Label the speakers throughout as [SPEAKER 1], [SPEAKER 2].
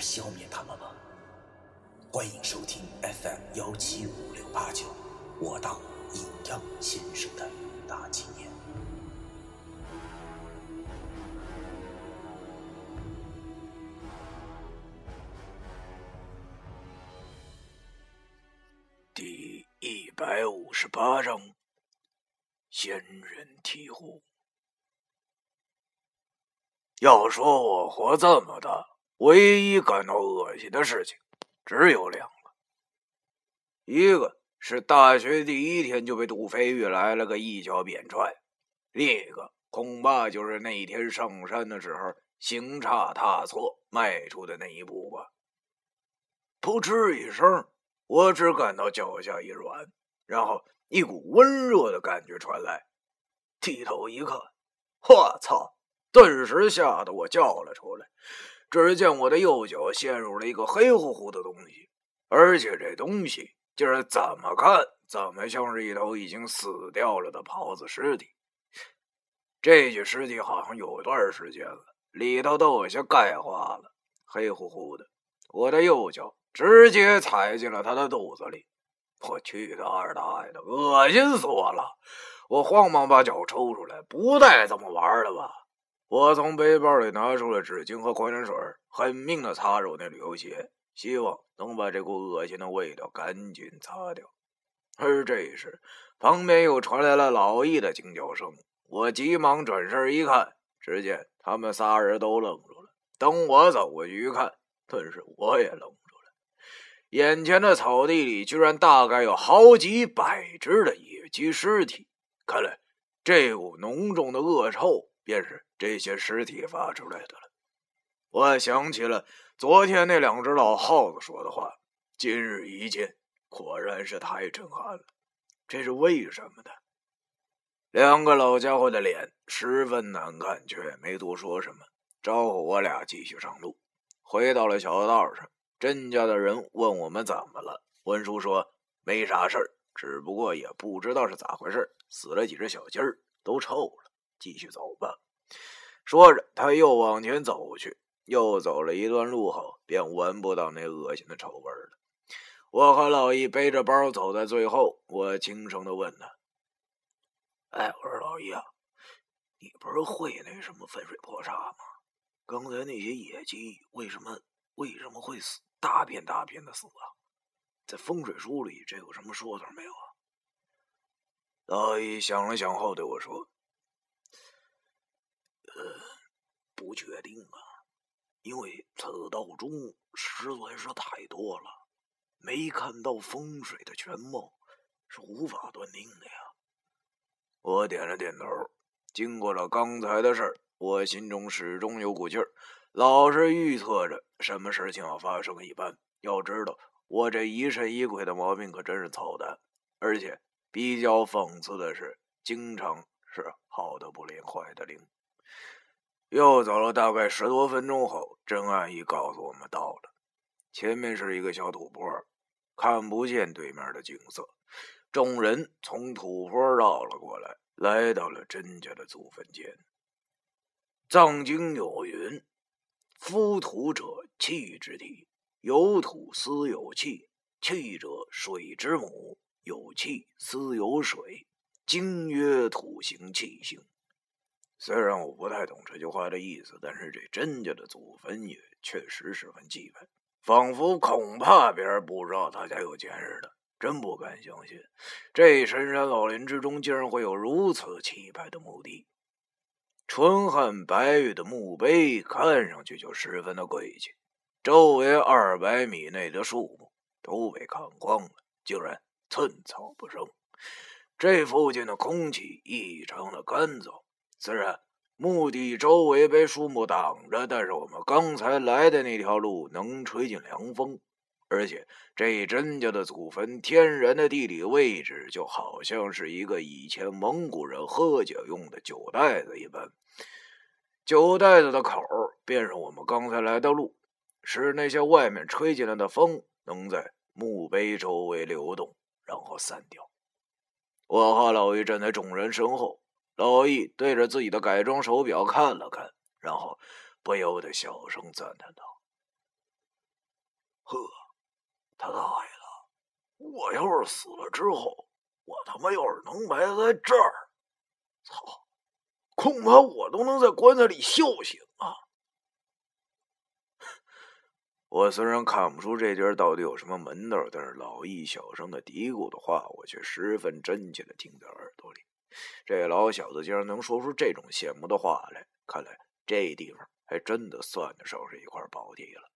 [SPEAKER 1] 消灭他们吗？欢迎收听 FM 幺七五六八九，我当阴阳先生的大纪念。
[SPEAKER 2] 第一百五十八章，仙人醍醐。要说我活这么大，唯一感到恶心的事情只有两个，一个是大学第一天就被杜飞玉来了个一脚扁踹，另一个恐怕就是那天上山的时候行差踏错迈出的那一步吧。噗嗤一声。我只感到脚下一软，然后一股温热的感觉传来，低头一看，我操！顿时吓得我叫了出来。只见我的右脚陷入了一个黑乎乎的东西，而且这东西竟然怎么看怎么像是一头已经死掉了的狍子尸体。这具尸体好像有段时间了，里头都有些钙化了，黑乎乎的。我的右脚。直接踩进了他的肚子里，我去他二大爷的，恶心死我了！我慌忙把脚抽出来，不带这么玩的吧？我从背包里拿出了纸巾和矿泉水，狠命的擦着我那旅游鞋，希望能把这股恶心的味道赶紧擦掉。而这时，旁边又传来了老易的惊叫声，我急忙转身一看，只见他们仨人都愣住了。等我走过去一看，顿时我也愣住了。眼前的草地里，居然大概有好几百只的野鸡尸体。看来，这股浓重的恶臭便是这些尸体发出来的了。我想起了昨天那两只老耗子说的话，今日一见，果然是太震撼了。这是为什么呢？两个老家伙的脸十分难看，却没多说什么，招呼我俩继续上路。回到了小道上。甄家的人问我们怎么了，文叔说没啥事儿，只不过也不知道是咋回事，死了几只小鸡儿，都臭了。继续走吧。说着，他又往前走去。又走了一段路后，便闻不到那恶心的臭味了。我和老易背着包走在最后，我轻声的问他：“哎，我说老易啊，你不是会那什么分水破沙吗？刚才那些野鸡为什么为什么会死？”大片大片的死啊，在风水书里这有什么说头没有啊？老易想了想后对我说：“不确定啊，因为此道中实在是太多了，没看到风水的全貌，是无法断定的呀。”我点了点头。经过了刚才的事儿，我心中始终有股劲儿。老是预测着什么事情要发生一般。要知道，我这疑神疑鬼的毛病可真是操蛋，而且比较讽刺的是，经常是好的不灵，坏的灵。又走了大概十多分钟后，真安一告诉我们到了，前面是一个小土坡，看不见对面的景色。众人从土坡绕了过来，来到了甄家的祖坟前。藏经有云。夫土者，气之地。有土司有气，气者水之母。有气司有水，经曰土行气行。虽然我不太懂这句话的意思，但是这甄家的祖坟也确实十分气派，仿佛恐怕别人不知道他家有钱似的。真不敢相信，这深山老林之中竟然会有如此气派的墓地。纯汉白玉的墓碑看上去就十分的贵气，周围二百米内的树木都被砍光了，竟然寸草不生。这附近的空气异常的干燥，虽然墓地周围被树木挡着，但是我们刚才来的那条路能吹进凉风，而且这甄家的祖坟天然的地理位置就好像是一个以前蒙古人喝酒用的酒袋子一般。酒袋子的口便是我们刚才来的路，使那些外面吹进来的风能在墓碑周围流动，然后散掉。我和老于站在众人身后。老易对着自己的改装手表看了看，然后不由得小声赞叹道：“
[SPEAKER 1] 呵，他大爷的！我要是死了之后，我他妈要是能埋在这儿，操，恐怕我都能在棺材里笑醒啊！”
[SPEAKER 2] 我虽然看不出这地儿到底有什么门道，但是老易小声的嘀咕的话，我却十分真切的听在耳朵里。这老小子竟然能说出这种羡慕的话来，看来这地方还真的算得上是一块宝地了。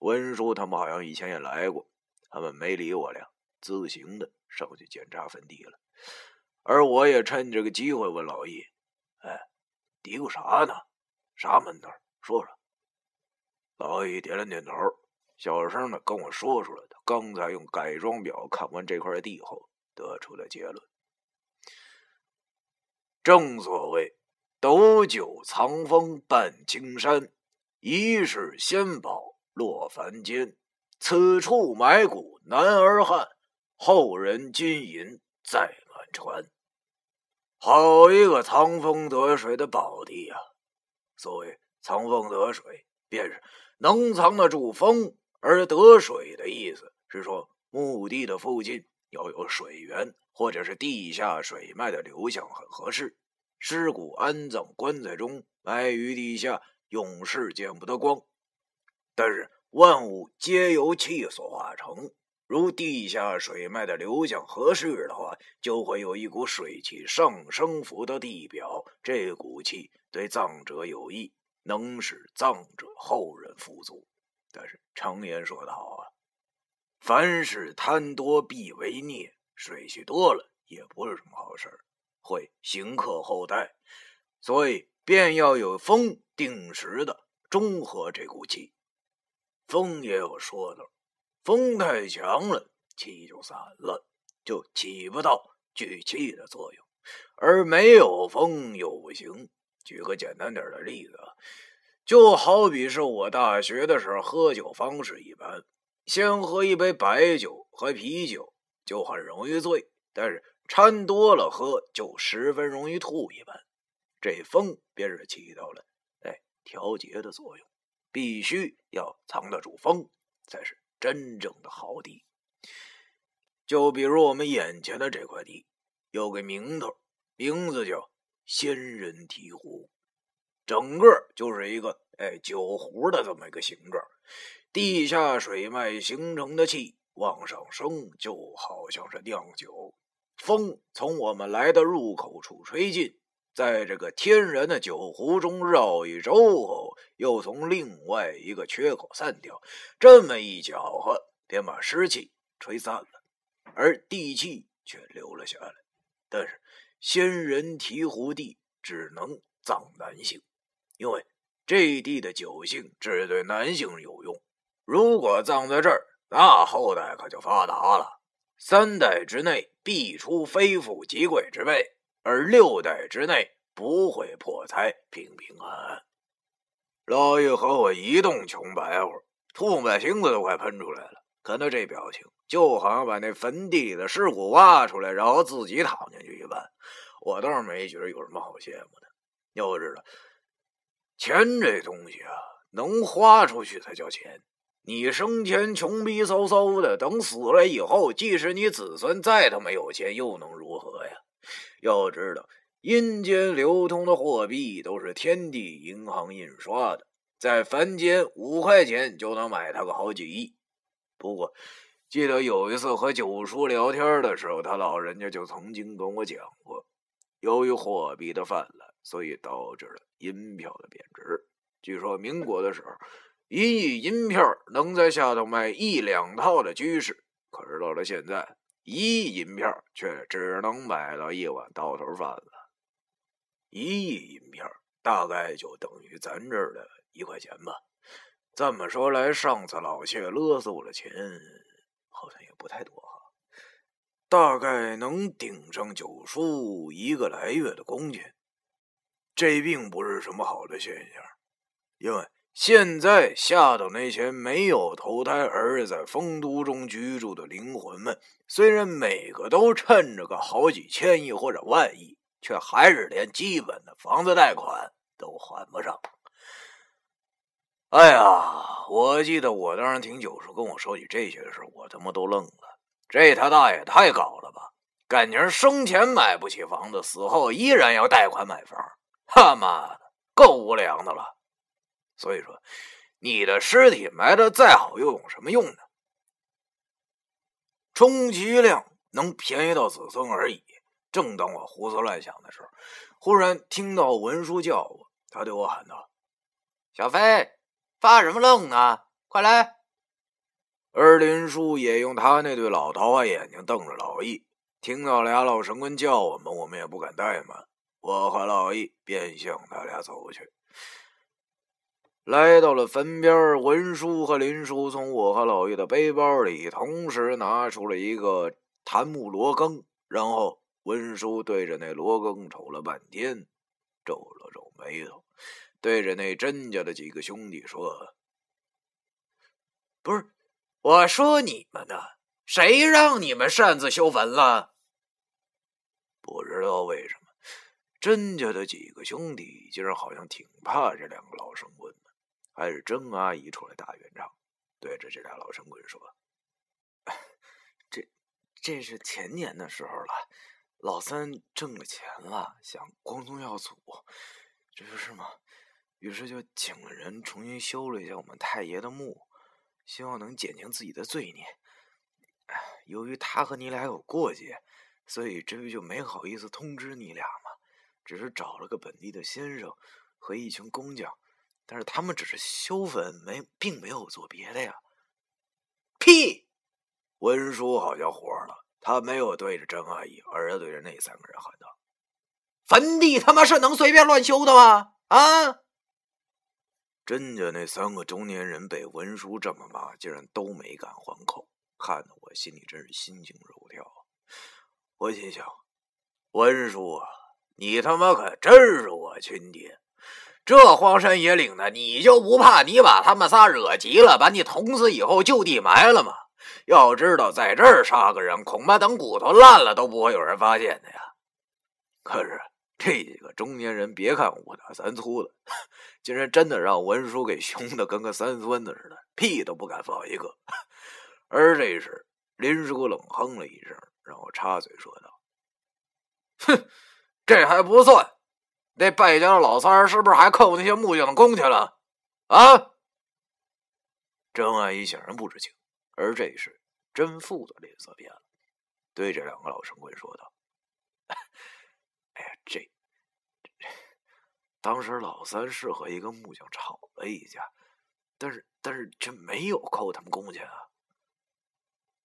[SPEAKER 2] 文叔他们好像以前也来过，他们没理我俩，自行的上去检查坟地了。而我也趁这个机会问老易：“哎，嘀咕啥呢？啥门道？说说。”老易点了点头，小声的跟我说出了他刚才用改装表看完这块地后得出的结论。正所谓“斗酒藏风半青山，一世仙宝落凡间。此处埋骨男儿汉，后人金银再满船。”好一个藏风得水的宝地呀！所谓“藏风得水”，便是能藏得住风而得水的意思，是说墓地的附近要有水源。或者是地下水脉的流向很合适，尸骨安葬棺材中，埋于地下，永世见不得光。但是万物皆由气所化成，如地下水脉的流向合适的话，就会有一股水气上升浮到地表，这股气对葬者有益，能使葬者后人富足。但是常言说得好啊，凡事贪多必为孽。水气多了也不是什么好事儿会行克后代，所以便要有风定时的中和这股气。风也有说道，风太强了，气就散了，就起不到聚气的作用；而没有风又不行。举个简单点的例子，就好比是我大学的时候喝酒方式一般，先喝一杯白酒和啤酒。就很容易醉，但是掺多了喝就十分容易吐一般。这风便是起到了哎调节的作用，必须要藏得住风，才是真正的好地。就比如我们眼前的这块地，有个名头，名字叫仙人提壶，整个就是一个哎酒壶的这么一个形状，地下水脉形成的气。往上升，就好像是酿酒。风从我们来的入口处吹进，在这个天然的酒壶中绕一周后，又从另外一个缺口散掉。这么一搅和，便把湿气吹散了，而地气却留了下来。但是仙人提壶地只能葬男性，因为这地的酒性只对男性有用。如果葬在这儿，那后代可就发达了，三代之内必出非富即贵之辈，而六代之内不会破财，平平安安。老易和我一动穷白活，吐沫星子都快喷出来了。看他这表情，就好像把那坟地里的尸骨挖出来，然后自己躺进去一般。我倒是没觉得有什么好羡慕的。要知道，钱这东西啊，能花出去才叫钱。你生前穷逼嗖嗖的，等死了以后，即使你子孙再他妈有钱，又能如何呀？要知道，阴间流通的货币都是天地银行印刷的，在凡间五块钱就能买他个好几亿。不过，记得有一次和九叔聊天的时候，他老人家就曾经跟我讲过，由于货币的泛滥，所以导致了银票的贬值。据说民国的时候。一亿银票能在下头卖一两套的居士，可是到了现在，一亿银票却只能买到一碗刀头饭了。一亿银票大概就等于咱这儿的一块钱吧。这么说来，上次老谢勒索我的钱好像也不太多哈，大概能顶上九叔一个来月的工钱。这并不是什么好的现象，因为现在下到那些没有投胎而在丰都中居住的灵魂们，虽然每个都趁着个好几千亿或者万亿，却还是连基本的房子贷款都还不上。哎呀，我记得我当时听九叔跟我说起这些事，我他妈都愣了。这他大爷太搞了吧！感情生前买不起房子，死后依然要贷款买房。他妈的，够无良的了！所以说，你的尸体埋的再好，又有什么用呢？充其量能便宜到子孙而已。正当我胡思乱想的时候，忽然听到文叔叫我，他对我喊道：“小飞，发什么愣呢？快来！”而林叔也用他那对老桃花眼睛瞪着老易。听到俩老神棍叫我们，我们也不敢怠慢。我和老易便向他俩走去，来到了坟边。文叔和林叔从我和老易的背包里同时拿出了一个檀木罗庚，然后文叔对着那罗庚瞅了半天，皱了皱眉头，对着那甄家的几个兄弟说：“不是，我说你们呢，谁让你们擅自修坟了？不知道为什么。”甄家的几个兄弟竟然好像挺怕这两个老神棍，还是郑阿姨出来打圆场，对着这俩老神棍说：“ 这这是前年的时候了，老三挣了钱了，想光宗耀祖，这不是吗？于是就请了人重新修了一下我们太爷的墓，希望能减轻自己的罪孽。由于他和你俩有过节，所以这不就没好意思通知你俩吗？”只是找了个本地的先生和一群工匠，但是他们只是修坟，没并没有做别的呀。屁！文叔好像火了，他没有对着郑阿姨，而是对着那三个人喊道：“坟地他妈是能随便乱修的吗？啊！”甄家那三个中年人被文叔这么骂，竟然都没敢还口，看得我心里真是心惊肉跳。我心想：文叔啊！你他妈可真是我亲爹！这荒山野岭的，你就不怕你把他们仨惹急了，把你捅死以后就地埋了吗？要知道，在这儿杀个人，恐怕等骨头烂了都不会有人发现的呀。可是这几个中年人，别看五大三粗的，竟然真的让文叔给凶的跟个三孙子似的，屁都不敢放一个。而这时，林叔冷哼了一声，让我插嘴说道：“哼。”这还不算，那败家的老三儿是不是还扣那些木匠的工钱了？啊！郑阿姨显然不知情，而这时甄父的脸色变了，对这两个老神棍说道：“哎呀，这当时老三是和一个木匠吵了一架，但是但是却没有扣他们工钱啊。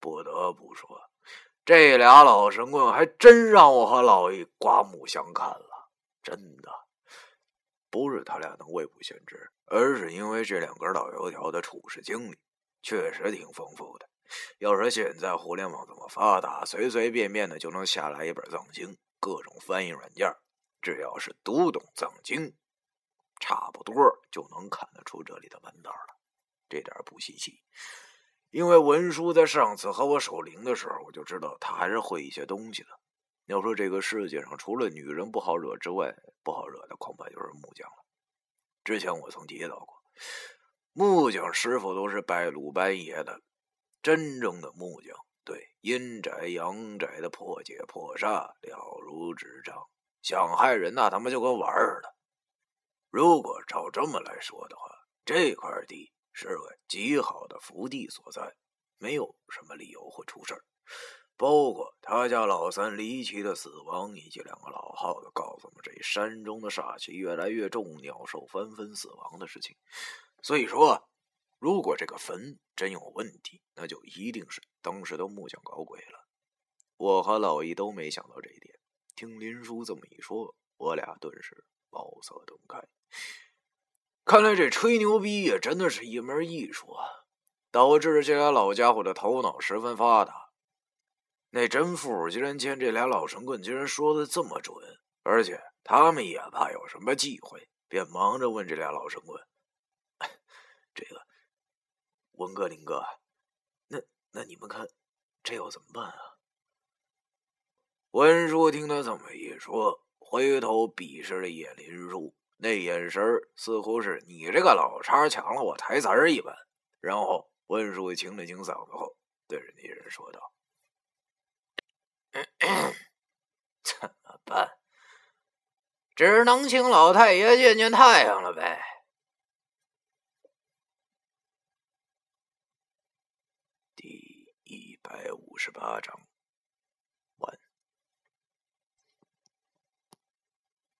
[SPEAKER 2] 不得不说。”这俩老神棍还真让我和老易刮目相看了，真的，不是他俩能未卜先知，而是因为这两根老油条的处事经历确实挺丰富的。要说现在互联网这么发达，随随便便的就能下来一本藏经，各种翻译软件，只要是读懂藏经，差不多就能看得出这里的门道了，这点不稀奇。因为文叔在上次和我守灵的时候，我就知道他还是会一些东西的。要说这个世界上除了女人不好惹之外，不好惹的恐怕就是木匠了。之前我曾提到过，木匠师傅都是拜鲁班爷的，真正的木匠对阴宅阳宅的破解破煞了如指掌，想害人那他妈就跟玩儿似的。如果照这么来说的话，这块地。是个极好的福地所在，没有什么理由会出事儿。包括他家老三离奇的死亡，以及两个老耗子告诉我们这山中的煞气越来越重，鸟兽纷纷死亡的事情。所以说，如果这个坟真有问题，那就一定是当时的木匠搞鬼了。我和老易都没想到这一点。听林叔这么一说，我俩顿时茅塞顿开。看来这吹牛逼也真的是一门艺术啊，导致这俩老家伙的头脑十分发达。那真富竟然见这俩老神棍竟然说的这么准，而且他们也怕有什么忌讳，便忙着问这俩老神棍：“ 这个文哥、林哥，那那你们看这要怎么办啊？”文叔听他这么一说，回头鄙视了一眼林叔。那眼神似乎是你这个老叉抢了我台词儿一般，然后温叔清了清嗓子后，对着那人说道：“ 怎么办？只能请老太爷见见太阳了呗。”第一百五十八章。